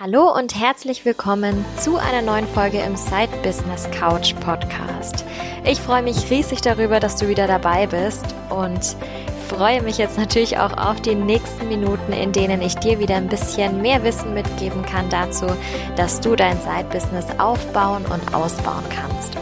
Hallo und herzlich willkommen zu einer neuen Folge im Side Business Couch Podcast. Ich freue mich riesig darüber, dass du wieder dabei bist und freue mich jetzt natürlich auch auf die nächsten Minuten, in denen ich dir wieder ein bisschen mehr Wissen mitgeben kann dazu, dass du dein Side Business aufbauen und ausbauen kannst.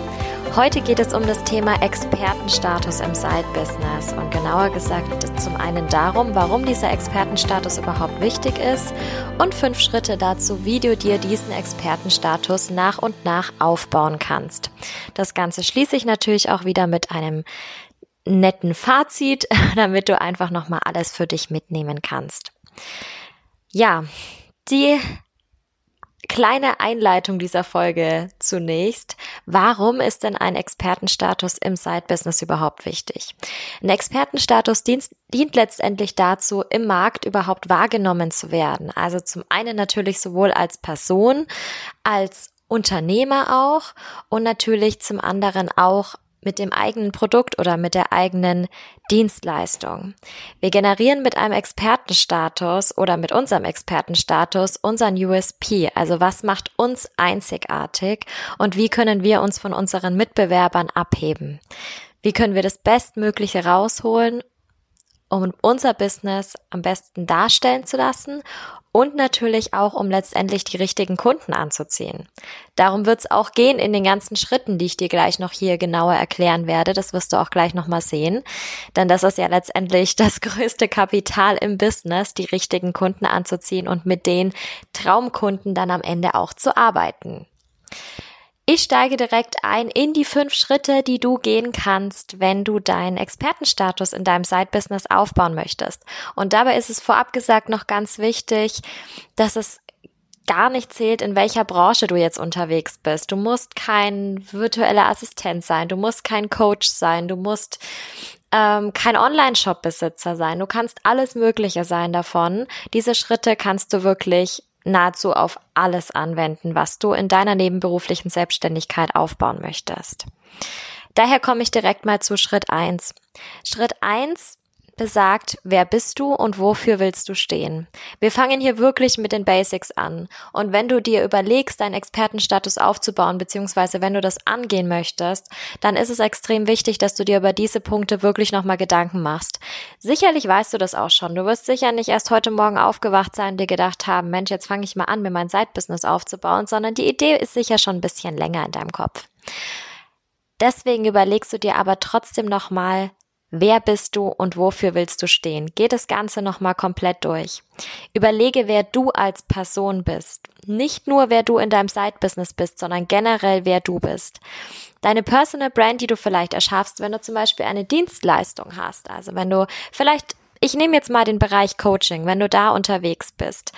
Heute geht es um das Thema Expertenstatus im Side-Business und genauer gesagt zum einen darum, warum dieser Expertenstatus überhaupt wichtig ist und fünf Schritte dazu, wie du dir diesen Expertenstatus nach und nach aufbauen kannst. Das Ganze schließe ich natürlich auch wieder mit einem netten Fazit, damit du einfach nochmal alles für dich mitnehmen kannst. Ja, die kleine Einleitung dieser Folge zunächst. Warum ist denn ein Expertenstatus im Side-Business überhaupt wichtig? Ein Expertenstatus dient, dient letztendlich dazu, im Markt überhaupt wahrgenommen zu werden. Also zum einen natürlich sowohl als Person, als Unternehmer auch und natürlich zum anderen auch mit dem eigenen Produkt oder mit der eigenen Dienstleistung. Wir generieren mit einem Expertenstatus oder mit unserem Expertenstatus unseren USP, also was macht uns einzigartig und wie können wir uns von unseren Mitbewerbern abheben. Wie können wir das Bestmögliche rausholen um unser Business am besten darstellen zu lassen und natürlich auch, um letztendlich die richtigen Kunden anzuziehen. Darum wird es auch gehen in den ganzen Schritten, die ich dir gleich noch hier genauer erklären werde. Das wirst du auch gleich nochmal sehen. Denn das ist ja letztendlich das größte Kapital im Business, die richtigen Kunden anzuziehen und mit den Traumkunden dann am Ende auch zu arbeiten. Ich steige direkt ein in die fünf Schritte, die du gehen kannst, wenn du deinen Expertenstatus in deinem Side-Business aufbauen möchtest. Und dabei ist es vorab gesagt noch ganz wichtig, dass es gar nicht zählt, in welcher Branche du jetzt unterwegs bist. Du musst kein virtueller Assistent sein, du musst kein Coach sein, du musst ähm, kein Online-Shop-Besitzer sein. Du kannst alles Mögliche sein davon. Diese Schritte kannst du wirklich nahezu auf alles anwenden, was du in deiner nebenberuflichen Selbstständigkeit aufbauen möchtest. Daher komme ich direkt mal zu Schritt eins. Schritt eins besagt, wer bist du und wofür willst du stehen. Wir fangen hier wirklich mit den Basics an. Und wenn du dir überlegst, deinen Expertenstatus aufzubauen, beziehungsweise wenn du das angehen möchtest, dann ist es extrem wichtig, dass du dir über diese Punkte wirklich nochmal Gedanken machst. Sicherlich weißt du das auch schon. Du wirst sicher nicht erst heute Morgen aufgewacht sein und dir gedacht haben, Mensch, jetzt fange ich mal an, mir mein Side-Business aufzubauen, sondern die Idee ist sicher schon ein bisschen länger in deinem Kopf. Deswegen überlegst du dir aber trotzdem nochmal, Wer bist du und wofür willst du stehen? Geh das Ganze nochmal komplett durch. Überlege, wer du als Person bist. Nicht nur, wer du in deinem Side-Business bist, sondern generell, wer du bist. Deine Personal Brand, die du vielleicht erschaffst, wenn du zum Beispiel eine Dienstleistung hast. Also wenn du vielleicht ich nehme jetzt mal den Bereich Coaching. Wenn du da unterwegs bist,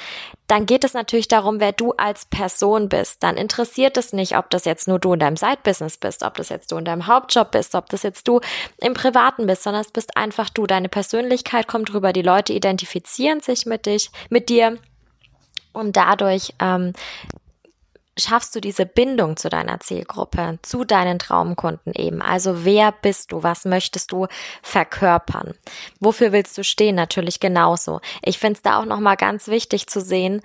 dann geht es natürlich darum, wer du als Person bist. Dann interessiert es nicht, ob das jetzt nur du in deinem Side-Business bist, ob das jetzt du in deinem Hauptjob bist, ob das jetzt du im Privaten bist, sondern es bist einfach du. Deine Persönlichkeit kommt rüber. Die Leute identifizieren sich mit dich, mit dir. Und dadurch ähm, schaffst du diese Bindung zu deiner Zielgruppe, zu deinen Traumkunden eben. Also wer bist du? Was möchtest du verkörpern? Wofür willst du stehen? Natürlich genauso. Ich finde es da auch nochmal ganz wichtig zu sehen,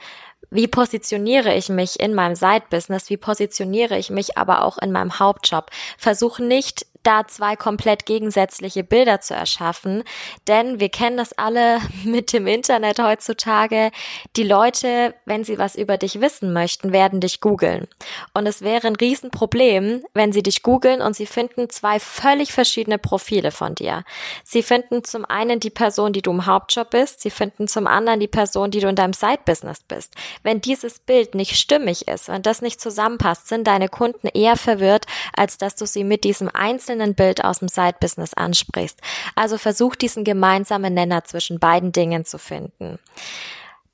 wie positioniere ich mich in meinem Side-Business? Wie positioniere ich mich aber auch in meinem Hauptjob? Versuch nicht da zwei komplett gegensätzliche Bilder zu erschaffen. Denn wir kennen das alle mit dem Internet heutzutage. Die Leute, wenn sie was über dich wissen möchten, werden dich googeln. Und es wäre ein Riesenproblem, wenn sie dich googeln und sie finden zwei völlig verschiedene Profile von dir. Sie finden zum einen die Person, die du im Hauptjob bist. Sie finden zum anderen die Person, die du in deinem Side-Business bist. Wenn dieses Bild nicht stimmig ist, wenn das nicht zusammenpasst, sind deine Kunden eher verwirrt, als dass du sie mit diesem einzelnen einzelnen Bild aus dem Side-Business ansprichst. Also versuch diesen gemeinsamen Nenner zwischen beiden Dingen zu finden.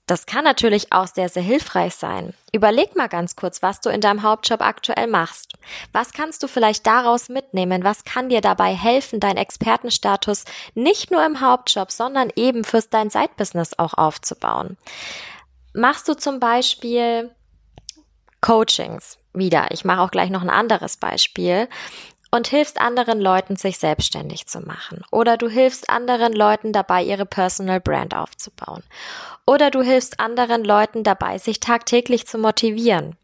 Das kann natürlich auch sehr, sehr hilfreich sein. Überleg mal ganz kurz, was du in deinem Hauptjob aktuell machst. Was kannst du vielleicht daraus mitnehmen? Was kann dir dabei helfen, deinen Expertenstatus nicht nur im Hauptjob, sondern eben fürs dein Side-Business auch aufzubauen? Machst du zum Beispiel Coachings? Wieder, ich mache auch gleich noch ein anderes Beispiel. Und hilfst anderen Leuten, sich selbstständig zu machen. Oder du hilfst anderen Leuten dabei, ihre Personal Brand aufzubauen. Oder du hilfst anderen Leuten dabei, sich tagtäglich zu motivieren.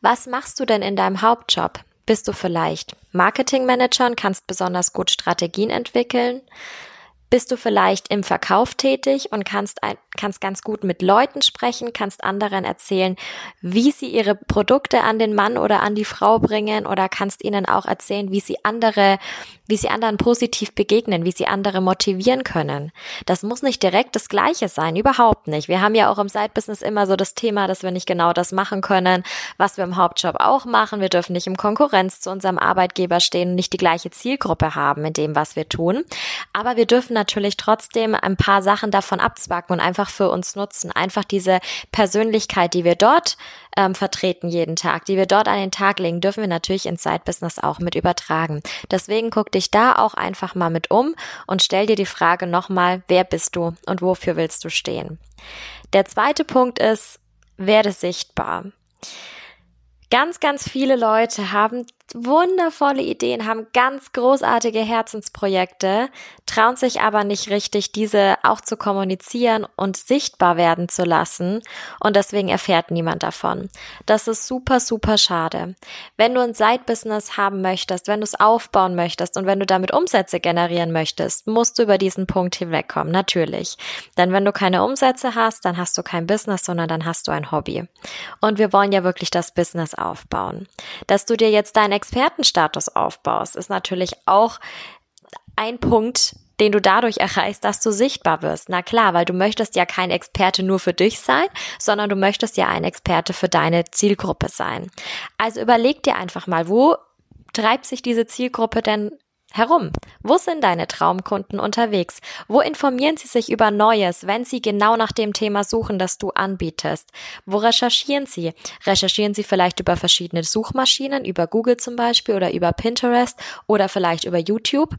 Was machst du denn in deinem Hauptjob? Bist du vielleicht Marketingmanager und kannst besonders gut Strategien entwickeln? Bist du vielleicht im Verkauf tätig und kannst, kannst ganz gut mit Leuten sprechen, kannst anderen erzählen, wie sie ihre Produkte an den Mann oder an die Frau bringen oder kannst ihnen auch erzählen, wie sie andere, wie sie anderen positiv begegnen, wie sie andere motivieren können. Das muss nicht direkt das Gleiche sein, überhaupt nicht. Wir haben ja auch im Side-Business immer so das Thema, dass wir nicht genau das machen können, was wir im Hauptjob auch machen. Wir dürfen nicht im Konkurrenz zu unserem Arbeitgeber stehen und nicht die gleiche Zielgruppe haben in dem, was wir tun. Aber wir dürfen natürlich trotzdem ein paar Sachen davon abzwacken und einfach für uns nutzen. Einfach diese Persönlichkeit, die wir dort ähm, vertreten jeden Tag, die wir dort an den Tag legen, dürfen wir natürlich ins Side-Business auch mit übertragen. Deswegen guck dich da auch einfach mal mit um und stell dir die Frage nochmal, wer bist du und wofür willst du stehen? Der zweite Punkt ist, werde sichtbar. Ganz, ganz viele Leute haben wundervolle Ideen, haben ganz großartige Herzensprojekte, trauen sich aber nicht richtig, diese auch zu kommunizieren und sichtbar werden zu lassen. Und deswegen erfährt niemand davon. Das ist super, super schade. Wenn du ein Side-Business haben möchtest, wenn du es aufbauen möchtest und wenn du damit Umsätze generieren möchtest, musst du über diesen Punkt hinwegkommen. Natürlich. Denn wenn du keine Umsätze hast, dann hast du kein Business, sondern dann hast du ein Hobby. Und wir wollen ja wirklich das Business aufbauen. Dass du dir jetzt deine Expertenstatus aufbaust, ist natürlich auch ein Punkt, den du dadurch erreichst, dass du sichtbar wirst. Na klar, weil du möchtest ja kein Experte nur für dich sein, sondern du möchtest ja ein Experte für deine Zielgruppe sein. Also überleg dir einfach mal, wo treibt sich diese Zielgruppe denn herum? Wo sind deine Traumkunden unterwegs? Wo informieren sie sich über Neues, wenn sie genau nach dem Thema suchen, das du anbietest? Wo recherchieren sie? Recherchieren sie vielleicht über verschiedene Suchmaschinen, über Google zum Beispiel oder über Pinterest oder vielleicht über YouTube?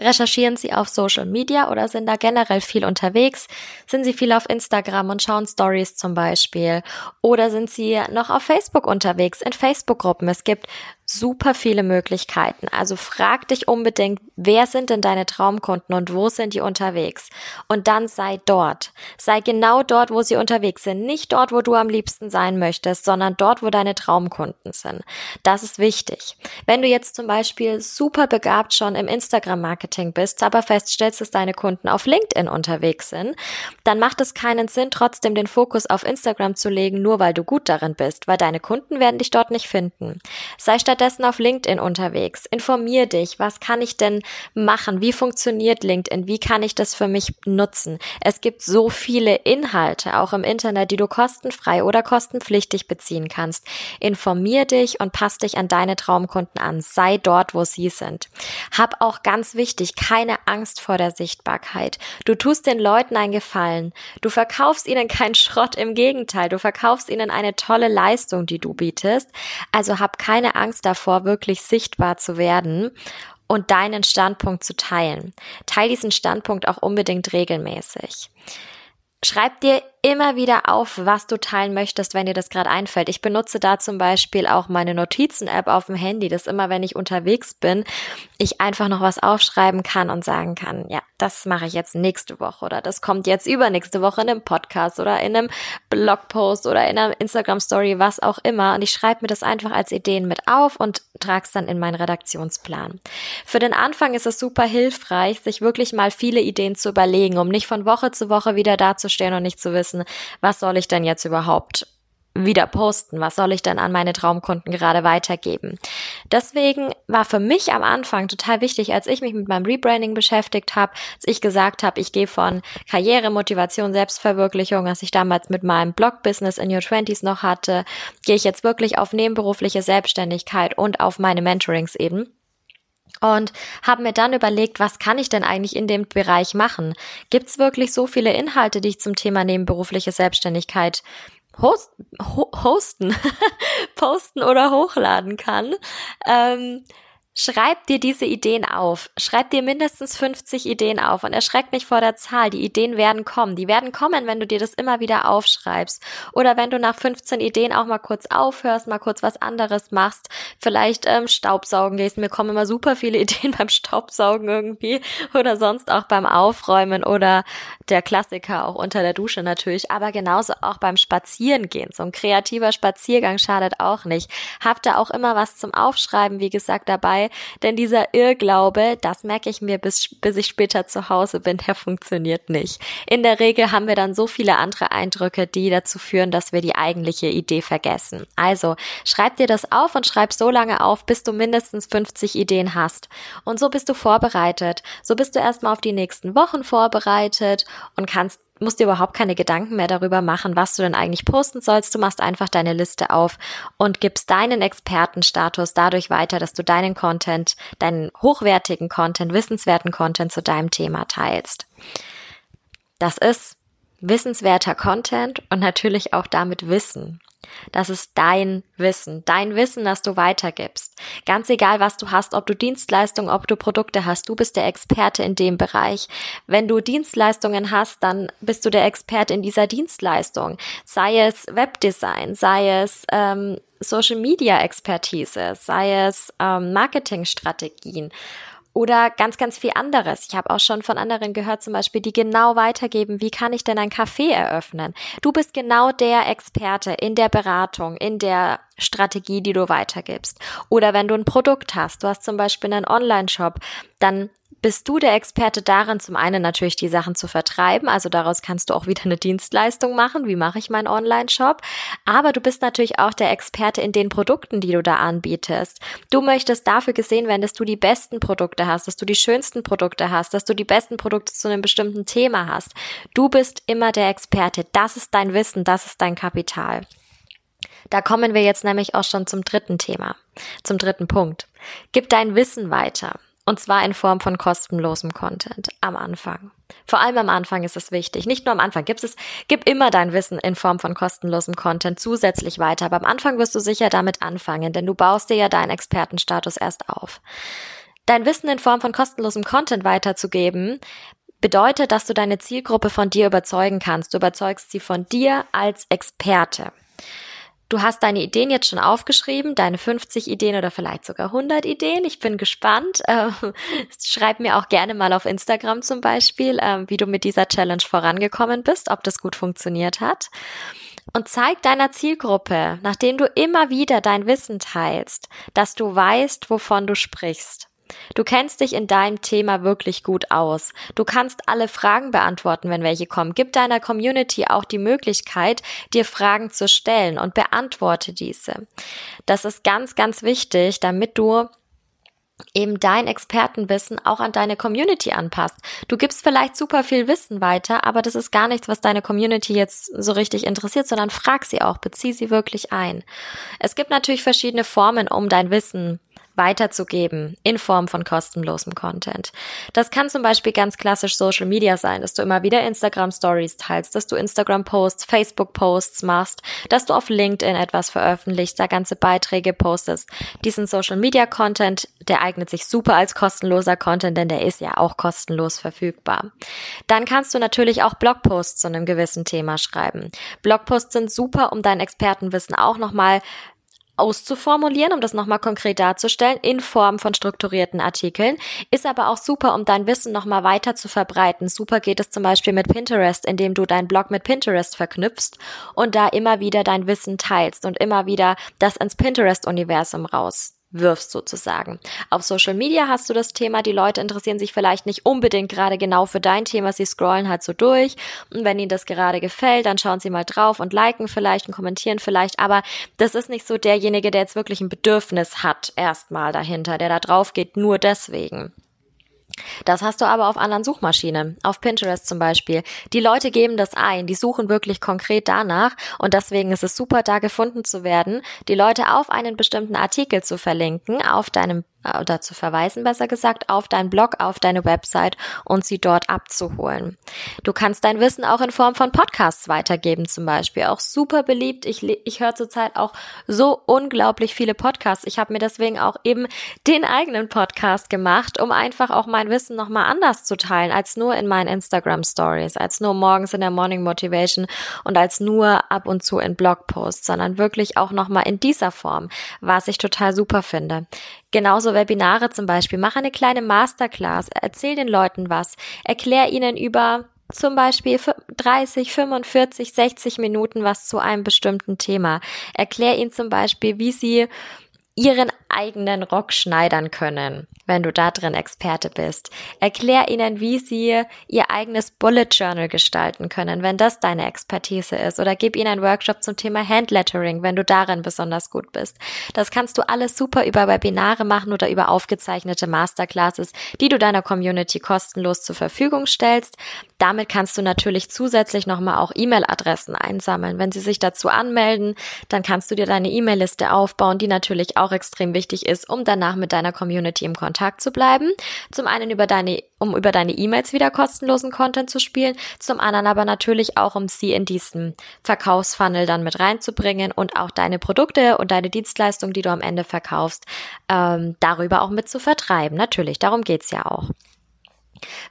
Recherchieren Sie auf Social Media oder sind da generell viel unterwegs? Sind Sie viel auf Instagram und schauen Stories zum Beispiel? Oder sind Sie noch auf Facebook unterwegs, in Facebook-Gruppen? Es gibt super viele Möglichkeiten. Also frag dich unbedingt, wer sind denn deine Traumkunden und wo sind die unterwegs? Und dann sei dort. Sei genau dort, wo sie unterwegs sind. Nicht dort, wo du am liebsten sein möchtest, sondern dort, wo deine Traumkunden sind. Das ist wichtig. Wenn du jetzt zum Beispiel super begabt schon im Instagram-Marketing bist, aber feststellst, dass deine Kunden auf LinkedIn unterwegs sind, dann macht es keinen Sinn, trotzdem den Fokus auf Instagram zu legen, nur weil du gut darin bist, weil deine Kunden werden dich dort nicht finden. Sei statt stattdessen auf LinkedIn unterwegs. Informier dich. Was kann ich denn machen? Wie funktioniert LinkedIn? Wie kann ich das für mich nutzen? Es gibt so viele Inhalte, auch im Internet, die du kostenfrei oder kostenpflichtig beziehen kannst. Informier dich und pass dich an deine Traumkunden an. Sei dort, wo sie sind. Hab auch ganz wichtig, keine Angst vor der Sichtbarkeit. Du tust den Leuten einen Gefallen. Du verkaufst ihnen keinen Schrott. Im Gegenteil, du verkaufst ihnen eine tolle Leistung, die du bietest. Also hab keine Angst davor, wirklich sichtbar zu werden und deinen Standpunkt zu teilen. Teil diesen Standpunkt auch unbedingt regelmäßig. Schreib dir immer wieder auf, was du teilen möchtest, wenn dir das gerade einfällt. Ich benutze da zum Beispiel auch meine Notizen-App auf dem Handy, dass immer, wenn ich unterwegs bin, ich einfach noch was aufschreiben kann und sagen kann, ja, das mache ich jetzt nächste Woche oder das kommt jetzt übernächste Woche in einem Podcast oder in einem Blogpost oder in einer Instagram-Story, was auch immer. Und ich schreibe mir das einfach als Ideen mit auf und trage es dann in meinen Redaktionsplan. Für den Anfang ist es super hilfreich, sich wirklich mal viele Ideen zu überlegen, um nicht von Woche zu Woche wieder dazustehen und nicht zu wissen, wissen, was soll ich denn jetzt überhaupt wieder posten? Was soll ich denn an meine Traumkunden gerade weitergeben? Deswegen war für mich am Anfang total wichtig, als ich mich mit meinem Rebranding beschäftigt habe, als ich gesagt habe, ich gehe von Karriere, Motivation, Selbstverwirklichung, was ich damals mit meinem Blog-Business in Your Twenties noch hatte, gehe ich jetzt wirklich auf nebenberufliche Selbstständigkeit und auf meine Mentorings eben und habe mir dann überlegt, was kann ich denn eigentlich in dem Bereich machen? Gibt es wirklich so viele Inhalte, die ich zum Thema nebenberufliche Selbstständigkeit host, ho hosten, posten oder hochladen kann? Ähm, schreib dir diese Ideen auf. Schreib dir mindestens 50 Ideen auf und erschreck nicht vor der Zahl. Die Ideen werden kommen. Die werden kommen, wenn du dir das immer wieder aufschreibst. Oder wenn du nach 15 Ideen auch mal kurz aufhörst, mal kurz was anderes machst. Vielleicht ähm, Staubsaugen gehst. Mir kommen immer super viele Ideen beim Staubsaugen irgendwie. Oder sonst auch beim Aufräumen oder der Klassiker auch unter der Dusche natürlich. Aber genauso auch beim Spazierengehen. So ein kreativer Spaziergang schadet auch nicht. Habt da auch immer was zum Aufschreiben, wie gesagt, dabei. Denn dieser Irrglaube, das merke ich mir bis, bis ich später zu Hause bin, der funktioniert nicht. In der Regel haben wir dann so viele andere Eindrücke, die dazu führen, dass wir die eigentliche Idee vergessen. Also schreib dir das auf und schreib so lange auf, bis du mindestens 50 Ideen hast. Und so bist du vorbereitet. So bist du erstmal auf die nächsten Wochen vorbereitet und kannst musst dir überhaupt keine Gedanken mehr darüber machen, was du denn eigentlich posten sollst. Du machst einfach deine Liste auf und gibst deinen Expertenstatus dadurch weiter, dass du deinen Content, deinen hochwertigen Content, wissenswerten Content zu deinem Thema teilst. Das ist wissenswerter Content und natürlich auch damit Wissen. Das ist dein Wissen, dein Wissen, das du weitergibst. Ganz egal, was du hast, ob du Dienstleistungen, ob du Produkte hast, du bist der Experte in dem Bereich. Wenn du Dienstleistungen hast, dann bist du der Experte in dieser Dienstleistung. Sei es Webdesign, sei es ähm, Social Media Expertise, sei es ähm, Marketingstrategien oder ganz, ganz viel anderes. Ich habe auch schon von anderen gehört, zum Beispiel, die genau weitergeben, wie kann ich denn ein Café eröffnen? Du bist genau der Experte in der Beratung, in der Strategie, die du weitergibst. Oder wenn du ein Produkt hast, du hast zum Beispiel einen Online-Shop, dann bist du der Experte darin, zum einen natürlich die Sachen zu vertreiben, also daraus kannst du auch wieder eine Dienstleistung machen, wie mache ich meinen Online-Shop, aber du bist natürlich auch der Experte in den Produkten, die du da anbietest. Du möchtest dafür gesehen werden, dass du die besten Produkte hast, dass du die schönsten Produkte hast, dass du die besten Produkte zu einem bestimmten Thema hast. Du bist immer der Experte, das ist dein Wissen, das ist dein Kapital. Da kommen wir jetzt nämlich auch schon zum dritten Thema, zum dritten Punkt. Gib dein Wissen weiter. Und zwar in Form von kostenlosem Content am Anfang. Vor allem am Anfang ist es wichtig. Nicht nur am Anfang. Gib es, gib immer dein Wissen in Form von kostenlosem Content zusätzlich weiter. Aber am Anfang wirst du sicher damit anfangen, denn du baust dir ja deinen Expertenstatus erst auf. Dein Wissen in Form von kostenlosem Content weiterzugeben, bedeutet, dass du deine Zielgruppe von dir überzeugen kannst. Du überzeugst sie von dir als Experte. Du hast deine Ideen jetzt schon aufgeschrieben, deine 50 Ideen oder vielleicht sogar 100 Ideen. Ich bin gespannt. Äh, schreib mir auch gerne mal auf Instagram zum Beispiel, äh, wie du mit dieser Challenge vorangekommen bist, ob das gut funktioniert hat. Und zeig deiner Zielgruppe, nachdem du immer wieder dein Wissen teilst, dass du weißt, wovon du sprichst. Du kennst dich in deinem Thema wirklich gut aus. Du kannst alle Fragen beantworten, wenn welche kommen. Gib deiner Community auch die Möglichkeit, dir Fragen zu stellen und beantworte diese. Das ist ganz, ganz wichtig, damit du eben dein Expertenwissen auch an deine Community anpasst. Du gibst vielleicht super viel Wissen weiter, aber das ist gar nichts, was deine Community jetzt so richtig interessiert, sondern frag sie auch, bezieh sie wirklich ein. Es gibt natürlich verschiedene Formen, um dein Wissen weiterzugeben in Form von kostenlosem Content. Das kann zum Beispiel ganz klassisch Social Media sein, dass du immer wieder Instagram Stories teilst, dass du Instagram Posts, Facebook Posts machst, dass du auf LinkedIn etwas veröffentlichst, da ganze Beiträge postest. Diesen Social Media Content, der eignet sich super als kostenloser Content, denn der ist ja auch kostenlos verfügbar. Dann kannst du natürlich auch Blogposts zu einem gewissen Thema schreiben. Blogposts sind super, um dein Expertenwissen auch nochmal auszuformulieren, um das nochmal konkret darzustellen, in Form von strukturierten Artikeln, ist aber auch super, um dein Wissen nochmal weiter zu verbreiten. Super geht es zum Beispiel mit Pinterest, indem du deinen Blog mit Pinterest verknüpfst und da immer wieder dein Wissen teilst und immer wieder das ins Pinterest-Universum raus wirfst sozusagen. Auf Social Media hast du das Thema, die Leute interessieren sich vielleicht nicht unbedingt gerade genau für dein Thema, sie scrollen halt so durch und wenn ihnen das gerade gefällt, dann schauen sie mal drauf und liken vielleicht und kommentieren vielleicht, aber das ist nicht so derjenige, der jetzt wirklich ein Bedürfnis hat erstmal dahinter, der da drauf geht nur deswegen. Das hast du aber auf anderen Suchmaschinen, auf Pinterest zum Beispiel. Die Leute geben das ein, die suchen wirklich konkret danach. Und deswegen ist es super, da gefunden zu werden, die Leute auf einen bestimmten Artikel zu verlinken, auf deinem oder zu verweisen, besser gesagt, auf deinen Blog, auf deine Website und sie dort abzuholen. Du kannst dein Wissen auch in Form von Podcasts weitergeben, zum Beispiel. Auch super beliebt. Ich, ich höre zurzeit auch so unglaublich viele Podcasts. Ich habe mir deswegen auch eben den eigenen Podcast gemacht, um einfach auch mein Wissen nochmal anders zu teilen, als nur in meinen Instagram Stories, als nur morgens in der Morning Motivation und als nur ab und zu in Blogposts, sondern wirklich auch nochmal in dieser Form, was ich total super finde. Genauso Webinare zum Beispiel. Mach eine kleine Masterclass, erzähl den Leuten was, erklär ihnen über zum Beispiel 30, 45, 60 Minuten was zu einem bestimmten Thema. Erklär ihnen zum Beispiel, wie sie ihren eigenen Rock schneidern können, wenn du da drin Experte bist. Erklär ihnen, wie sie ihr eigenes Bullet Journal gestalten können, wenn das deine Expertise ist. Oder gib ihnen einen Workshop zum Thema Handlettering, wenn du darin besonders gut bist. Das kannst du alles super über Webinare machen oder über aufgezeichnete Masterclasses, die du deiner Community kostenlos zur Verfügung stellst. Damit kannst du natürlich zusätzlich nochmal auch E-Mail-Adressen einsammeln. Wenn sie sich dazu anmelden, dann kannst du dir deine E-Mail-Liste aufbauen, die natürlich auch extrem wichtig ist, um danach mit deiner Community im Kontakt zu bleiben. Zum einen über deine, um über deine E-Mails wieder kostenlosen Content zu spielen, zum anderen aber natürlich auch, um sie in diesen Verkaufsfunnel dann mit reinzubringen und auch deine Produkte und deine Dienstleistung, die du am Ende verkaufst, ähm, darüber auch mit zu vertreiben. Natürlich, darum geht's ja auch.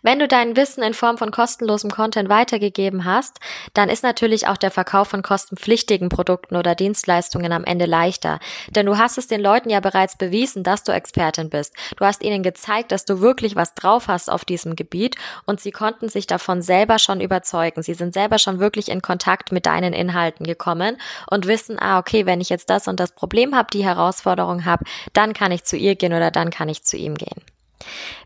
Wenn du dein Wissen in Form von kostenlosem Content weitergegeben hast, dann ist natürlich auch der Verkauf von kostenpflichtigen Produkten oder Dienstleistungen am Ende leichter. Denn du hast es den Leuten ja bereits bewiesen, dass du Expertin bist. Du hast ihnen gezeigt, dass du wirklich was drauf hast auf diesem Gebiet und sie konnten sich davon selber schon überzeugen. Sie sind selber schon wirklich in Kontakt mit deinen Inhalten gekommen und wissen, ah, okay, wenn ich jetzt das und das Problem habe, die Herausforderung habe, dann kann ich zu ihr gehen oder dann kann ich zu ihm gehen.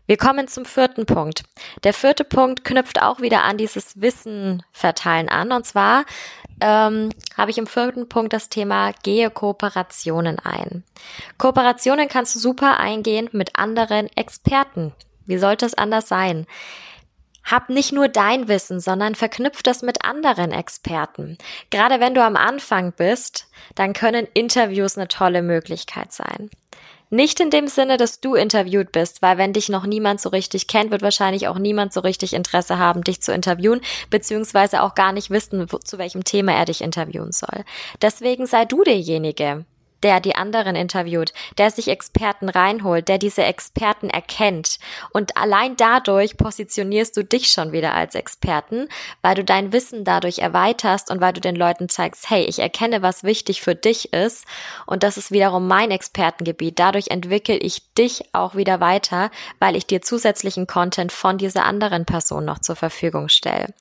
Wir kommen zum vierten Punkt. Der vierte Punkt knüpft auch wieder an dieses Wissen verteilen an. Und zwar ähm, habe ich im vierten Punkt das Thema gehe Kooperationen ein. Kooperationen kannst du super eingehen mit anderen Experten. Wie sollte es anders sein? Hab nicht nur dein Wissen, sondern verknüpf das mit anderen Experten. Gerade wenn du am Anfang bist, dann können Interviews eine tolle Möglichkeit sein. Nicht in dem Sinne, dass du interviewt bist, weil wenn dich noch niemand so richtig kennt, wird wahrscheinlich auch niemand so richtig Interesse haben, dich zu interviewen, beziehungsweise auch gar nicht wissen, zu welchem Thema er dich interviewen soll. Deswegen sei du derjenige, der die anderen interviewt, der sich Experten reinholt, der diese Experten erkennt. Und allein dadurch positionierst du dich schon wieder als Experten, weil du dein Wissen dadurch erweiterst und weil du den Leuten zeigst, hey, ich erkenne, was wichtig für dich ist. Und das ist wiederum mein Expertengebiet. Dadurch entwickle ich dich auch wieder weiter, weil ich dir zusätzlichen Content von dieser anderen Person noch zur Verfügung stelle.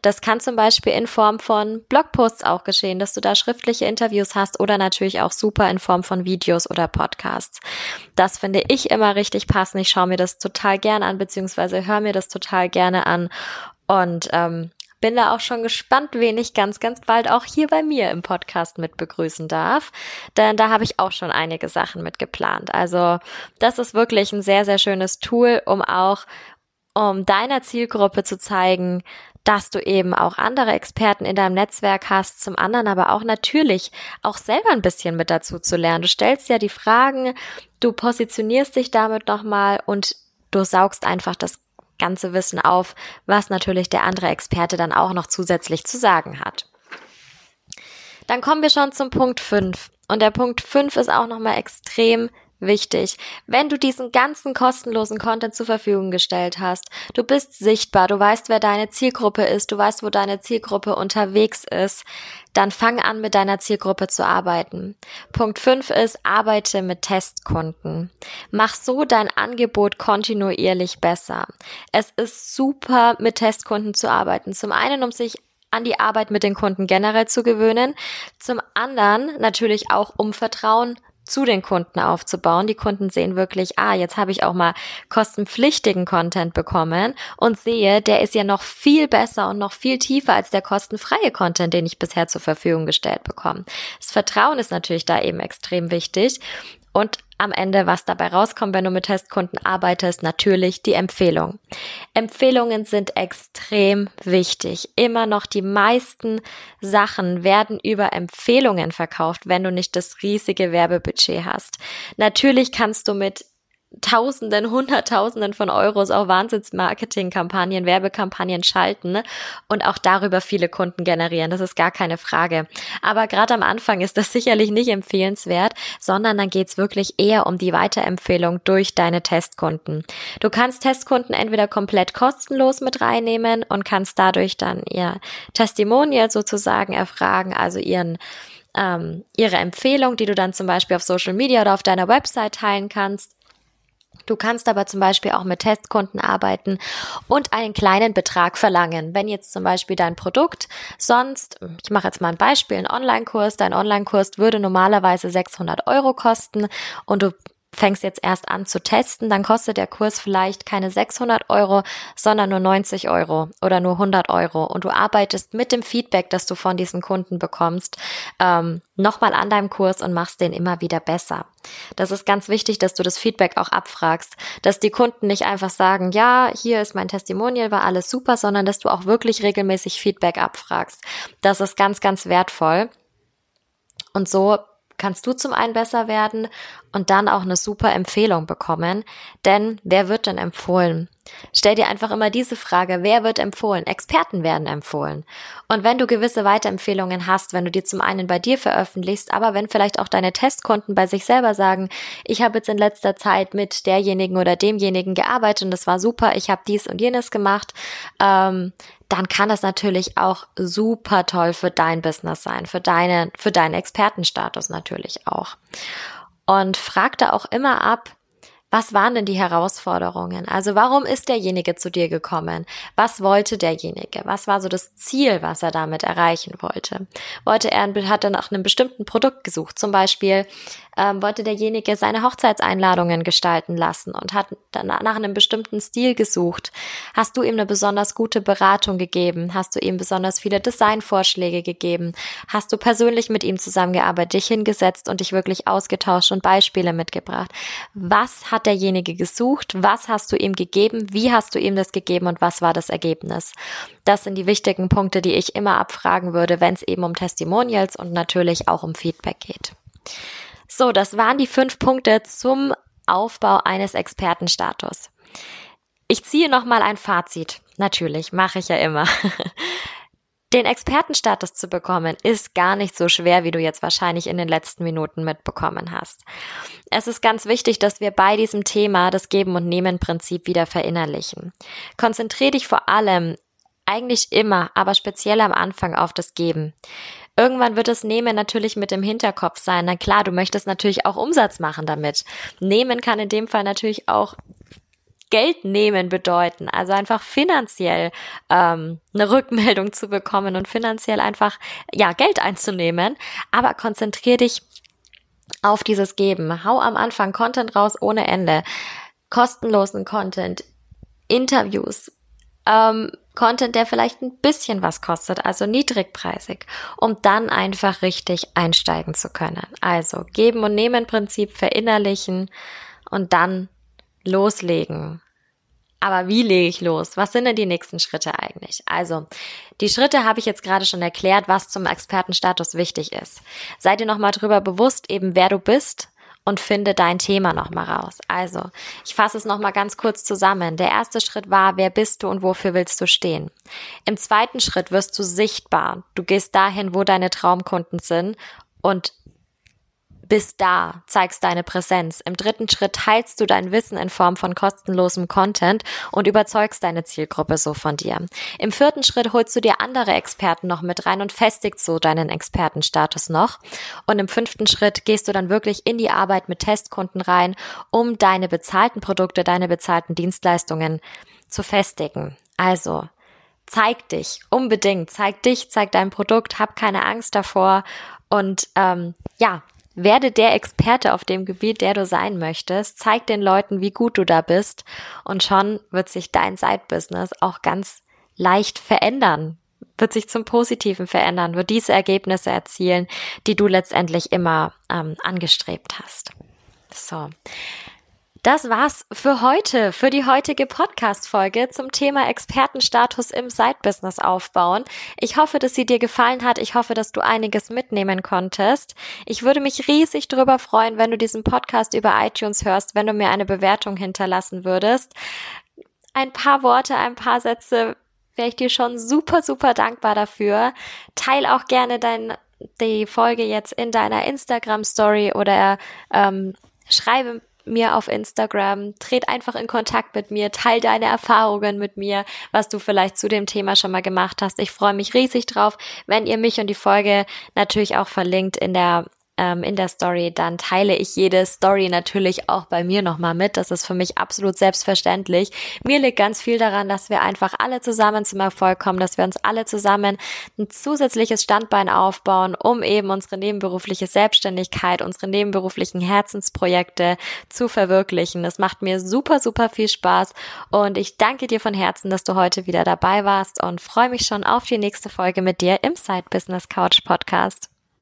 Das kann zum Beispiel in Form von Blogposts auch geschehen, dass du da schriftliche Interviews hast oder natürlich auch super in Form von Videos oder Podcasts. Das finde ich immer richtig passend. Ich schaue mir das total gerne an, beziehungsweise höre mir das total gerne an. Und ähm, bin da auch schon gespannt, wen ich ganz, ganz bald auch hier bei mir im Podcast mit begrüßen darf. Denn da habe ich auch schon einige Sachen mit geplant. Also das ist wirklich ein sehr, sehr schönes Tool, um auch um deiner Zielgruppe zu zeigen, dass du eben auch andere Experten in deinem Netzwerk hast, zum anderen aber auch natürlich auch selber ein bisschen mit dazu zu lernen. Du stellst ja die Fragen, du positionierst dich damit nochmal und du saugst einfach das ganze Wissen auf, was natürlich der andere Experte dann auch noch zusätzlich zu sagen hat. Dann kommen wir schon zum Punkt 5. Und der Punkt 5 ist auch nochmal extrem wichtig. Wenn du diesen ganzen kostenlosen Content zur Verfügung gestellt hast, du bist sichtbar, du weißt, wer deine Zielgruppe ist, du weißt, wo deine Zielgruppe unterwegs ist, dann fang an, mit deiner Zielgruppe zu arbeiten. Punkt 5 ist, arbeite mit Testkunden. Mach so dein Angebot kontinuierlich besser. Es ist super, mit Testkunden zu arbeiten. Zum einen, um sich an die Arbeit mit den Kunden generell zu gewöhnen. Zum anderen natürlich auch, um Vertrauen zu den Kunden aufzubauen. Die Kunden sehen wirklich, ah, jetzt habe ich auch mal kostenpflichtigen Content bekommen und sehe, der ist ja noch viel besser und noch viel tiefer als der kostenfreie Content, den ich bisher zur Verfügung gestellt bekomme. Das Vertrauen ist natürlich da eben extrem wichtig. Und am Ende, was dabei rauskommt, wenn du mit Testkunden arbeitest, natürlich die Empfehlung. Empfehlungen sind extrem wichtig. Immer noch die meisten Sachen werden über Empfehlungen verkauft, wenn du nicht das riesige Werbebudget hast. Natürlich kannst du mit Tausenden, Hunderttausenden von Euros auf Wahnsinns-Marketing-Kampagnen, Werbekampagnen schalten und auch darüber viele Kunden generieren. Das ist gar keine Frage. Aber gerade am Anfang ist das sicherlich nicht empfehlenswert, sondern dann geht's wirklich eher um die Weiterempfehlung durch deine Testkunden. Du kannst Testkunden entweder komplett kostenlos mit reinnehmen und kannst dadurch dann ihr Testimonial sozusagen erfragen, also ihren ähm, ihre Empfehlung, die du dann zum Beispiel auf Social Media oder auf deiner Website teilen kannst. Du kannst aber zum Beispiel auch mit Testkunden arbeiten und einen kleinen Betrag verlangen. Wenn jetzt zum Beispiel dein Produkt sonst, ich mache jetzt mal ein Beispiel, ein Online-Kurs, dein Online-Kurs würde normalerweise 600 Euro kosten und du fängst jetzt erst an zu testen, dann kostet der Kurs vielleicht keine 600 Euro, sondern nur 90 Euro oder nur 100 Euro. Und du arbeitest mit dem Feedback, das du von diesen Kunden bekommst, ähm, nochmal an deinem Kurs und machst den immer wieder besser. Das ist ganz wichtig, dass du das Feedback auch abfragst, dass die Kunden nicht einfach sagen, ja, hier ist mein Testimonial, war alles super, sondern dass du auch wirklich regelmäßig Feedback abfragst. Das ist ganz, ganz wertvoll. Und so kannst du zum einen besser werden und dann auch eine super Empfehlung bekommen. Denn wer wird denn empfohlen? Stell dir einfach immer diese Frage, wer wird empfohlen? Experten werden empfohlen. Und wenn du gewisse Weiterempfehlungen hast, wenn du die zum einen bei dir veröffentlichst, aber wenn vielleicht auch deine Testkunden bei sich selber sagen, ich habe jetzt in letzter Zeit mit derjenigen oder demjenigen gearbeitet und das war super, ich habe dies und jenes gemacht, ähm, dann kann das natürlich auch super toll für dein Business sein, für deine, für deinen Expertenstatus natürlich auch. Und frag da auch immer ab, was waren denn die Herausforderungen? Also warum ist derjenige zu dir gekommen? Was wollte derjenige? Was war so das Ziel, was er damit erreichen wollte? Wollte er, hat er nach einem bestimmten Produkt gesucht? Zum Beispiel ähm, wollte derjenige seine Hochzeitseinladungen gestalten lassen und hat nach einem bestimmten Stil gesucht. Hast du ihm eine besonders gute Beratung gegeben? Hast du ihm besonders viele Designvorschläge gegeben? Hast du persönlich mit ihm zusammengearbeitet, dich hingesetzt und dich wirklich ausgetauscht und Beispiele mitgebracht? Was hat derjenige gesucht? Was hast du ihm gegeben? Wie hast du ihm das gegeben und was war das Ergebnis? Das sind die wichtigen Punkte, die ich immer abfragen würde, wenn es eben um Testimonials und natürlich auch um Feedback geht. So, das waren die fünf Punkte zum Aufbau eines Expertenstatus. Ich ziehe nochmal ein Fazit. Natürlich, mache ich ja immer. Den Expertenstatus zu bekommen, ist gar nicht so schwer, wie du jetzt wahrscheinlich in den letzten Minuten mitbekommen hast. Es ist ganz wichtig, dass wir bei diesem Thema das Geben- und Nehmen-Prinzip wieder verinnerlichen. Konzentriere dich vor allem eigentlich immer, aber speziell am Anfang auf das Geben. Irgendwann wird das Nehmen natürlich mit dem Hinterkopf sein. Na klar, du möchtest natürlich auch Umsatz machen damit. Nehmen kann in dem Fall natürlich auch Geld nehmen bedeuten, also einfach finanziell ähm, eine Rückmeldung zu bekommen und finanziell einfach ja Geld einzunehmen. Aber konzentrier dich auf dieses Geben. Hau am Anfang Content raus ohne Ende, kostenlosen Content, Interviews, ähm, Content, der vielleicht ein bisschen was kostet, also niedrigpreisig, um dann einfach richtig einsteigen zu können. Also geben und nehmen Prinzip verinnerlichen und dann loslegen. Aber wie lege ich los? Was sind denn die nächsten Schritte eigentlich? Also, die Schritte habe ich jetzt gerade schon erklärt, was zum Expertenstatus wichtig ist. Seid ihr nochmal drüber bewusst, eben wer du bist, und finde dein Thema nochmal raus. Also, ich fasse es nochmal ganz kurz zusammen. Der erste Schritt war, wer bist du und wofür willst du stehen? Im zweiten Schritt wirst du sichtbar. Du gehst dahin, wo deine Traumkunden sind und bist da, zeigst deine Präsenz. Im dritten Schritt teilst du dein Wissen in Form von kostenlosem Content und überzeugst deine Zielgruppe so von dir. Im vierten Schritt holst du dir andere Experten noch mit rein und festigst so deinen Expertenstatus noch. Und im fünften Schritt gehst du dann wirklich in die Arbeit mit Testkunden rein, um deine bezahlten Produkte, deine bezahlten Dienstleistungen zu festigen. Also, zeig dich unbedingt, zeig dich, zeig dein Produkt, hab keine Angst davor und ähm, ja, werde der Experte auf dem Gebiet, der du sein möchtest. Zeig den Leuten, wie gut du da bist. Und schon wird sich dein Side-Business auch ganz leicht verändern. Wird sich zum Positiven verändern, wird diese Ergebnisse erzielen, die du letztendlich immer ähm, angestrebt hast. So. Das war's für heute, für die heutige Podcast-Folge zum Thema Expertenstatus im Side-Business aufbauen. Ich hoffe, dass sie dir gefallen hat. Ich hoffe, dass du einiges mitnehmen konntest. Ich würde mich riesig darüber freuen, wenn du diesen Podcast über iTunes hörst, wenn du mir eine Bewertung hinterlassen würdest. Ein paar Worte, ein paar Sätze wäre ich dir schon super, super dankbar dafür. Teil auch gerne dein, die Folge jetzt in deiner Instagram Story oder ähm, schreibe mir auf Instagram, tret einfach in Kontakt mit mir, teil deine Erfahrungen mit mir, was du vielleicht zu dem Thema schon mal gemacht hast. Ich freue mich riesig drauf, wenn ihr mich und die Folge natürlich auch verlinkt in der ähm, in der Story, dann teile ich jede Story natürlich auch bei mir nochmal mit. Das ist für mich absolut selbstverständlich. Mir liegt ganz viel daran, dass wir einfach alle zusammen zum Erfolg kommen, dass wir uns alle zusammen ein zusätzliches Standbein aufbauen, um eben unsere nebenberufliche Selbstständigkeit, unsere nebenberuflichen Herzensprojekte zu verwirklichen. Das macht mir super, super viel Spaß und ich danke dir von Herzen, dass du heute wieder dabei warst und freue mich schon auf die nächste Folge mit dir im Side Business Couch Podcast.